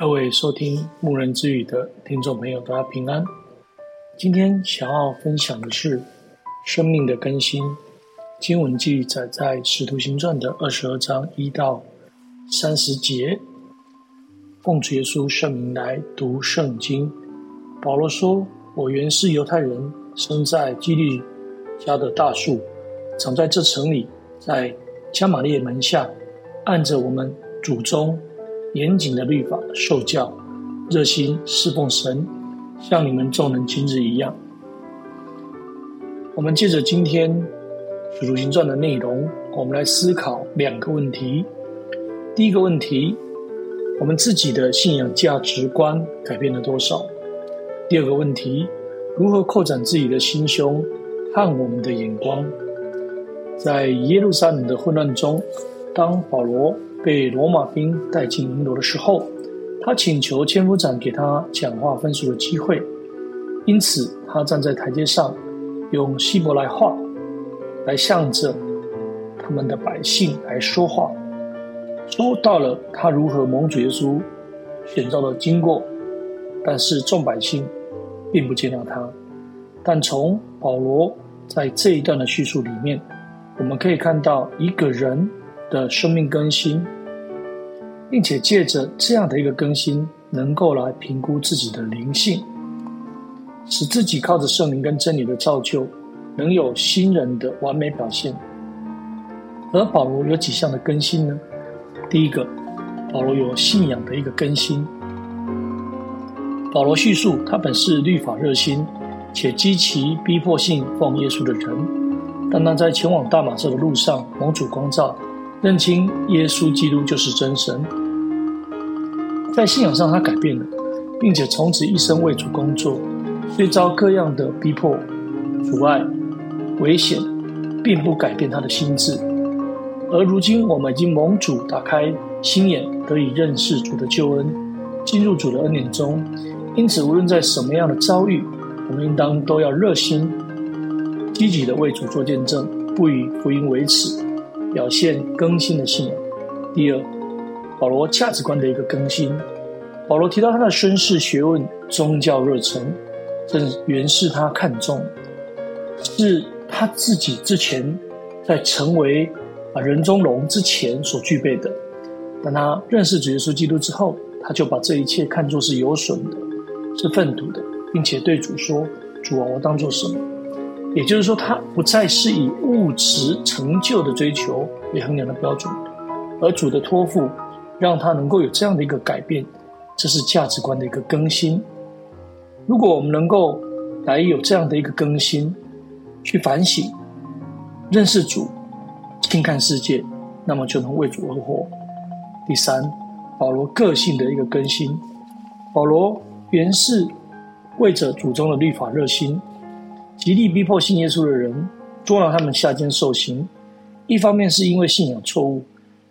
各位收听牧人之语的听众朋友，大家平安。今天想要分享的是生命的更新。经文记载在《使徒行传》的二十二章一到三十节。奉主耶稣圣名来读圣经。保罗说：“我原是犹太人，生在基利家的大树，长在这城里，在加玛列门下，按着我们祖宗。”严谨的律法受教，热心侍奉神，像你们众人今日一样。我们借着今天《使徒行传》的内容，我们来思考两个问题。第一个问题，我们自己的信仰价值观改变了多少？第二个问题，如何扩展自己的心胸和我们的眼光？在耶路撒冷的混乱中，当保罗。被罗马兵带进营楼的时候，他请求千夫长给他讲话分数的机会，因此他站在台阶上，用希伯来话来向着他们的百姓来说话，说到了他如何蒙主耶稣选召的经过，但是众百姓并不接纳他。但从保罗在这一段的叙述里面，我们可以看到一个人的生命更新，并且借着这样的一个更新，能够来评估自己的灵性，使自己靠着圣灵跟真理的造就，能有新人的完美表现。而保罗有几项的更新呢？第一个，保罗有信仰的一个更新。保罗叙述他本是律法热心且极其逼迫信奉耶稣的人，但他在前往大马色的路上蒙主光照。认清耶稣基督就是真神，在信仰上他改变了，并且从此一生为主工作，虽遭各样的逼迫、阻碍、危险，并不改变他的心智。而如今我们已经蒙主打开心眼，得以认识主的救恩，进入主的恩典中。因此，无论在什么样的遭遇，我们应当都要热心、积极的为主做见证，不以福音为耻。表现更新的信仰。第二，保罗价值观的一个更新。保罗提到他的绅士学问、宗教热忱，这原是他看重，是他自己之前在成为啊人中龙之前所具备的。当他认识主耶稣基督之后，他就把这一切看作是有损的，是粪土的，并且对主说：“主啊，我当做什么？”也就是说，他不再是以物质成就的追求为衡量的标准，而主的托付让他能够有这样的一个改变，这是价值观的一个更新。如果我们能够来有这样的一个更新，去反省、认识主、轻看世界，那么就能为主而活。第三，保罗个性的一个更新。保罗原是为着祖宗的律法热心。极力逼迫信耶稣的人，捉拿他们下监受刑。一方面是因为信仰错误，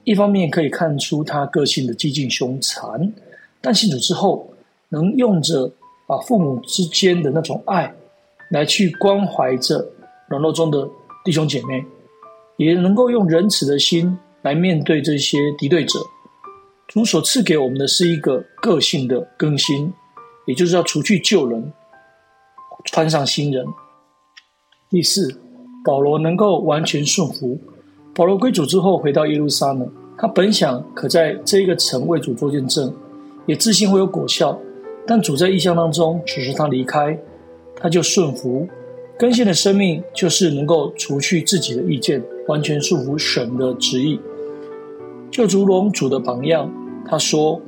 一方面可以看出他个性的激进凶残。但信主之后，能用着啊父母之间的那种爱，来去关怀着软弱中的弟兄姐妹，也能够用仁慈的心来面对这些敌对者。主所赐给我们的是一个个性的更新，也就是要除去旧人，穿上新人。第四，保罗能够完全顺服。保罗归主之后，回到耶路撒冷，他本想可在这一个城为主做见证，也自信会有果效。但主在异象当中指示他离开，他就顺服。更新的生命就是能够除去自己的意见，完全顺服神的旨意。就如同主的榜样，他说：“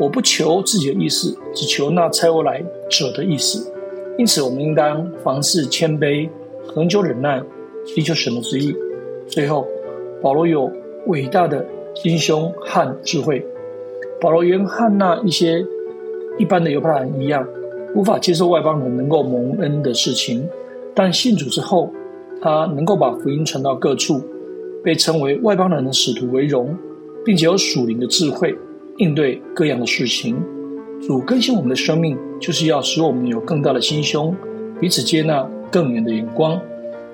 我不求自己的意思，只求那差我来者的意思。”因此，我们应当凡事谦卑。恒久忍耐，祈求神的旨意。最后，保罗有伟大的心胸和智慧。保罗原和那一些一般的犹太人一样，无法接受外邦人能够蒙恩的事情。但信主之后，他能够把福音传到各处，被称为外邦人的使徒为荣，并且有属灵的智慧，应对各样的事情。主更新我们的生命，就是要使我们有更大的心胸，彼此接纳。更远的眼光，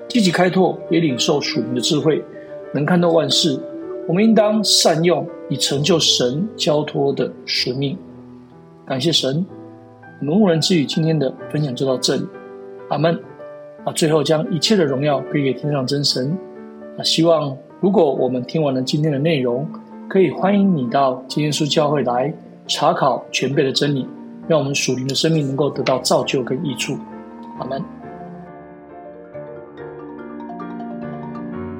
积极开拓，也领受属灵的智慧，能看到万事。我们应当善用，以成就神交托的使命。感谢神。我们牧人之语今天的分享就到这里，阿门。啊，最后将一切的荣耀归给天上真神。啊，希望如果我们听完了今天的内容，可以欢迎你到今天书教会来查考全备的真理，让我们属灵的生命能够得到造就跟益处。阿门。